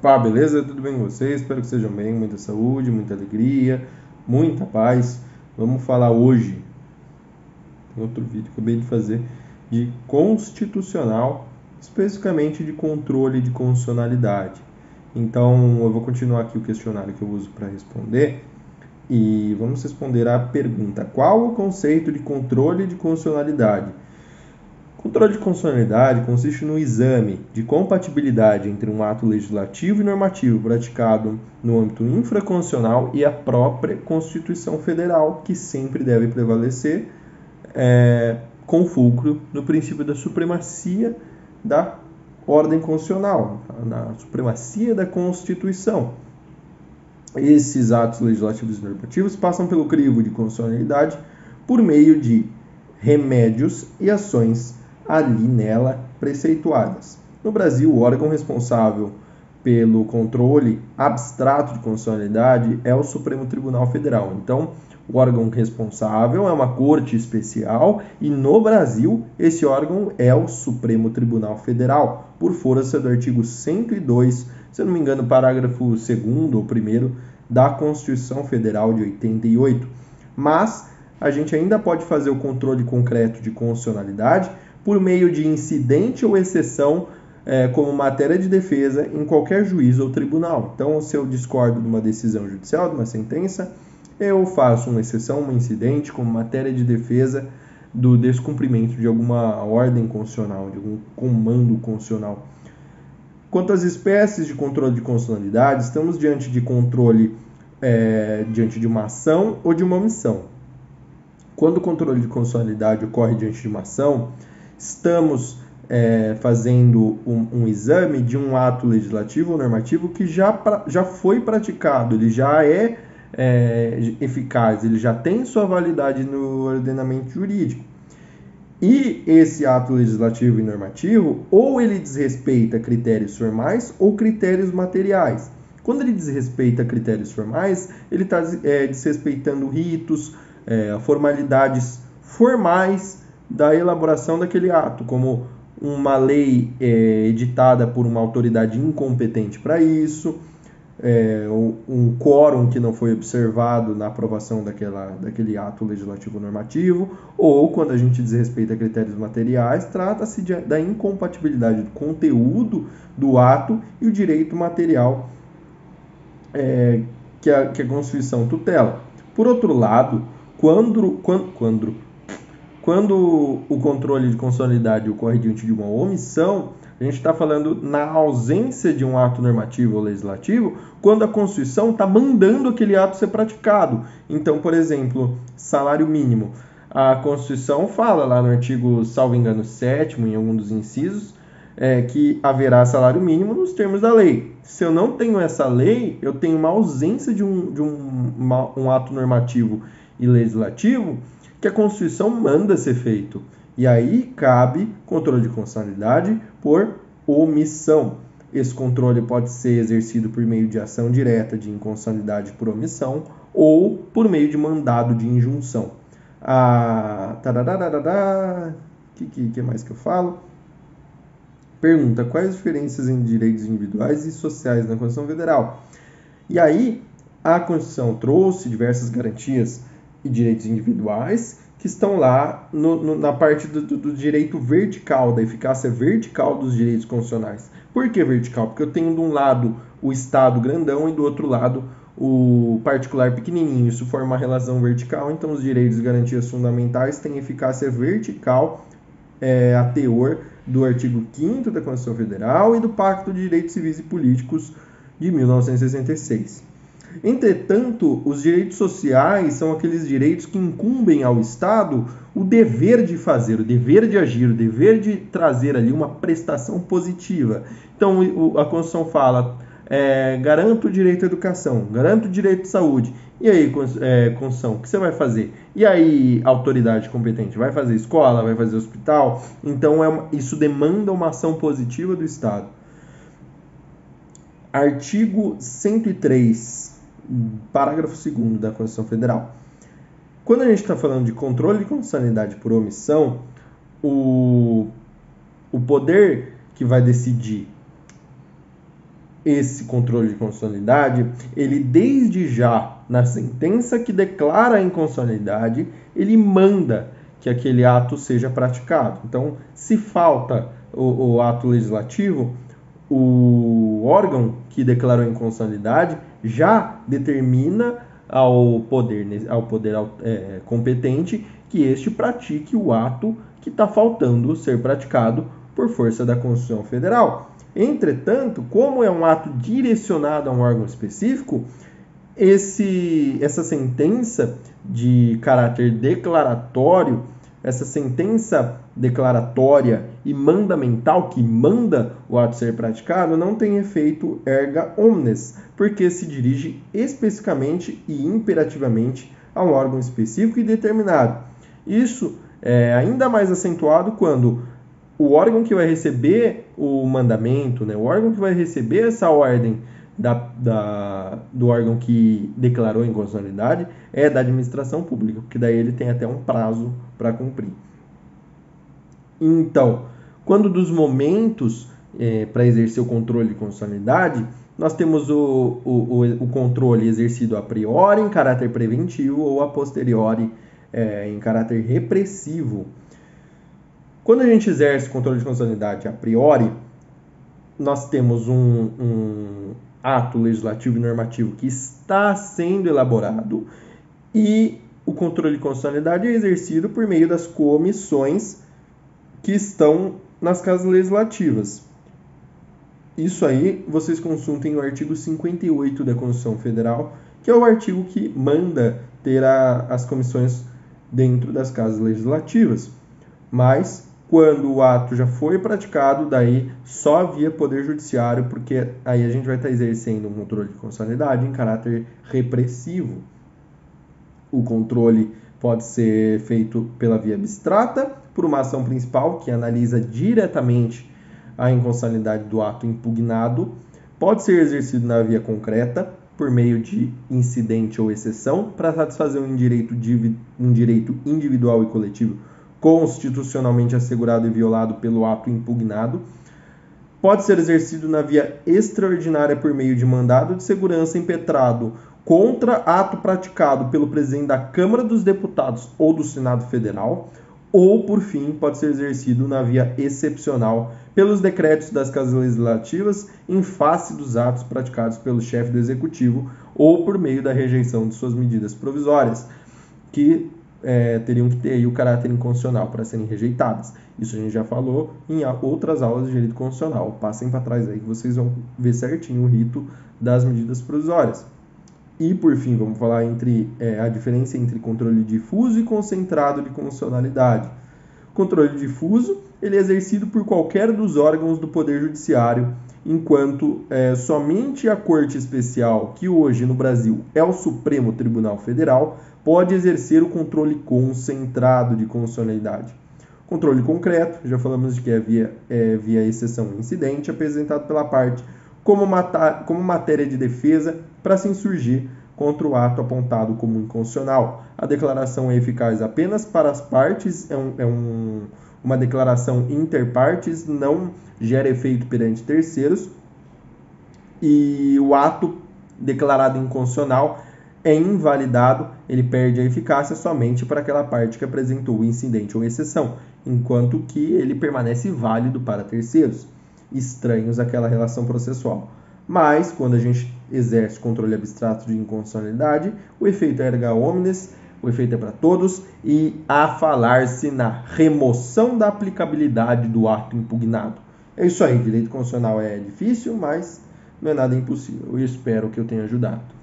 Pá, beleza? Tudo bem com vocês? Espero que estejam bem, muita saúde, muita alegria, muita paz. Vamos falar hoje, tem outro vídeo que eu acabei de fazer, de constitucional, especificamente de controle de constitucionalidade. Então, eu vou continuar aqui o questionário que eu uso para responder e vamos responder à pergunta: qual o conceito de controle de constitucionalidade? Controle de constitucionalidade consiste no exame de compatibilidade entre um ato legislativo e normativo praticado no âmbito infraconstitucional e a própria Constituição Federal, que sempre deve prevalecer é, com fulcro no princípio da supremacia da ordem constitucional, na supremacia da Constituição. Esses atos legislativos e normativos passam pelo crivo de constitucionalidade por meio de remédios e ações ali nela preceituadas. No Brasil, o órgão responsável pelo controle abstrato de constitucionalidade é o Supremo Tribunal Federal. Então, o órgão responsável é uma corte especial e no Brasil esse órgão é o Supremo Tribunal Federal, por força do artigo 102, se eu não me engano, parágrafo 2 ou 1 da Constituição Federal de 88. Mas a gente ainda pode fazer o controle concreto de constitucionalidade por meio de incidente ou exceção é, como matéria de defesa em qualquer juízo ou tribunal. Então, se eu discordo de uma decisão judicial, de uma sentença, eu faço uma exceção, um incidente como matéria de defesa do descumprimento de alguma ordem constitucional, de algum comando constitucional. Quanto às espécies de controle de constitucionalidade, estamos diante de controle é, diante de uma ação ou de uma omissão. Quando o controle de constitucionalidade ocorre diante de uma ação, estamos é, fazendo um, um, exame de um ato legislativo ou normativo que já, pra, já foi praticado, ele já é, é eficaz, ele já tem sua validade no ordenamento jurídico. E esse ato legislativo e normativo, ou ele desrespeita critérios formais ou critérios materiais. Quando ele desrespeita critérios formais, ele está é, desrespeitando ritos, é, formalidades formais da elaboração daquele ato, como uma lei é, editada por uma autoridade incompetente para isso, é, um quórum que não foi observado na aprovação daquela, daquele ato legislativo normativo, ou quando a gente desrespeita critérios materiais, trata-se da incompatibilidade do conteúdo do ato e o direito material é, que, a, que a Constituição tutela. Por outro lado, quando, quando, quando quando o controle de constitucionalidade ocorre diante de uma omissão, a gente está falando na ausência de um ato normativo ou legislativo, quando a Constituição está mandando aquele ato ser praticado. Então, por exemplo, salário mínimo. A Constituição fala lá no artigo, salvo engano, 7 em algum dos incisos, é, que haverá salário mínimo nos termos da lei. Se eu não tenho essa lei, eu tenho uma ausência de um, de um, uma, um ato normativo e legislativo que a Constituição manda ser feito. E aí cabe controle de constitucionalidade por omissão. Esse controle pode ser exercido por meio de ação direta de inconstitucionalidade por omissão ou por meio de mandado de injunção. Ah, que, que, que mais que eu falo? Pergunta: quais as diferenças em direitos individuais e sociais na Constituição Federal? E aí, a Constituição trouxe diversas garantias e direitos individuais que estão lá no, no, na parte do, do, direito vertical, da eficácia vertical dos direitos constitucionais. Por que vertical? Porque eu tenho de um lado o Estado grandão e do outro lado o particular pequenininho. Isso forma uma relação vertical, então os direitos e garantias fundamentais têm eficácia vertical é, a teor do artigo 5 da Constituição Federal e do Pacto de Direitos Civis e Políticos de 1966. Entretanto, os direitos sociais são aqueles direitos que incumbem ao Estado o dever de fazer, o dever de agir, o dever de trazer ali uma prestação positiva. Então, a Constituição fala: é, garanto o direito à educação, garanto o direito de saúde. E aí, é, Constituição, o que você vai fazer? E aí, autoridade competente, vai fazer escola, vai fazer hospital? Então, é uma, isso demanda uma ação positiva do Estado. Artigo 103 parágrafo 2 da Constituição Federal. Quando a gente está falando de controle de constitucionalidade por omissão, o, o poder que vai decidir esse controle de constitucionalidade, ele desde já, na sentença que declara a inconstitucionalidade, ele manda que aquele ato seja praticado. Então, se falta o, o ato legislativo, o órgão que declarou inconstitucionalidade já determina ao poder, ao poder é, competente que este pratique o ato que está faltando ser praticado por força da Constituição Federal. Entretanto, como é um ato direcionado a um órgão específico, esse, essa sentença de caráter declaratório, essa sentença declaratória e mandamental que manda o ato ser praticado não tem efeito erga omnes, porque se dirige especificamente e imperativamente a um órgão específico e determinado. Isso é ainda mais acentuado quando o órgão que vai receber o mandamento, né, o órgão que vai receber essa ordem da, da, do órgão que declarou inconstitucionalidade é da administração pública, porque daí ele tem até um prazo para cumprir. Então, quando dos momentos é, para exercer o controle de constitucionalidade, nós temos o, o, o, controle exercido a priori em caráter preventivo ou a posteriori é, em caráter repressivo. Quando a gente exerce controle de constitucionalidade a priori, nós temos um, um ato legislativo e normativo que está sendo elaborado e o controle de constitucionalidade é exercido por meio das comissões que estão nas casas legislativas. Isso aí vocês consultem o artigo 58 da Constituição Federal, que é o artigo que manda ter a, as comissões dentro das casas legislativas. Mas quando o ato já foi praticado, daí só via Poder Judiciário, porque aí a gente vai estar exercendo um controle de constitucionalidade em caráter repressivo. O controle pode ser feito pela via abstrata, por uma ação principal, que analisa diretamente a inconstitucionalidade do ato impugnado, pode ser exercido na via concreta, por meio de incidente ou exceção, para satisfazer um direito, um direito individual e coletivo constitucionalmente assegurado e violado pelo ato impugnado, pode ser exercido na via extraordinária por meio de mandado de segurança impetrado contra ato praticado pelo presidente da Câmara dos Deputados ou do Senado Federal, ou, por fim, pode ser exercido na via excepcional pelos decretos das casas legislativas em face dos atos praticados pelo chefe do executivo ou por meio da rejeição de suas medidas provisórias, que é, teriam que ter o caráter inconstitucional para serem rejeitadas. Isso a gente já falou em outras aulas de direito constitucional. Passem para trás aí que vocês vão ver certinho o rito das medidas provisórias. E, por fim, vamos falar entre é, a diferença entre controle difuso e concentrado de constitucionalidade. Controle difuso ele é exercido por qualquer dos órgãos do Poder Judiciário, enquanto é, somente a Corte Especial, que hoje no Brasil é o Supremo Tribunal Federal, pode exercer o controle concentrado de constitucionalidade. Controle concreto, já falamos de que é via, é, via exceção incidente, apresentado pela parte como, mata, como matéria de defesa para se insurgir contra o ato apontado como inconstitucional. A declaração é eficaz apenas para as partes, é, um, é um, uma declaração interpartes, não gera efeito perante terceiros, e o ato declarado inconstitucional é invalidado, ele perde a eficácia somente para aquela parte que apresentou o incidente ou exceção, enquanto que ele permanece válido para terceiros, estranhos àquela relação processual. Mas, quando a gente exerce controle abstrato de inconstitucionalidade, o efeito é erga omnes, o efeito é para todos, e a falar-se na remoção da aplicabilidade do ato impugnado. É isso aí, direito constitucional é difícil, mas não é nada impossível. Eu espero que eu tenha ajudado.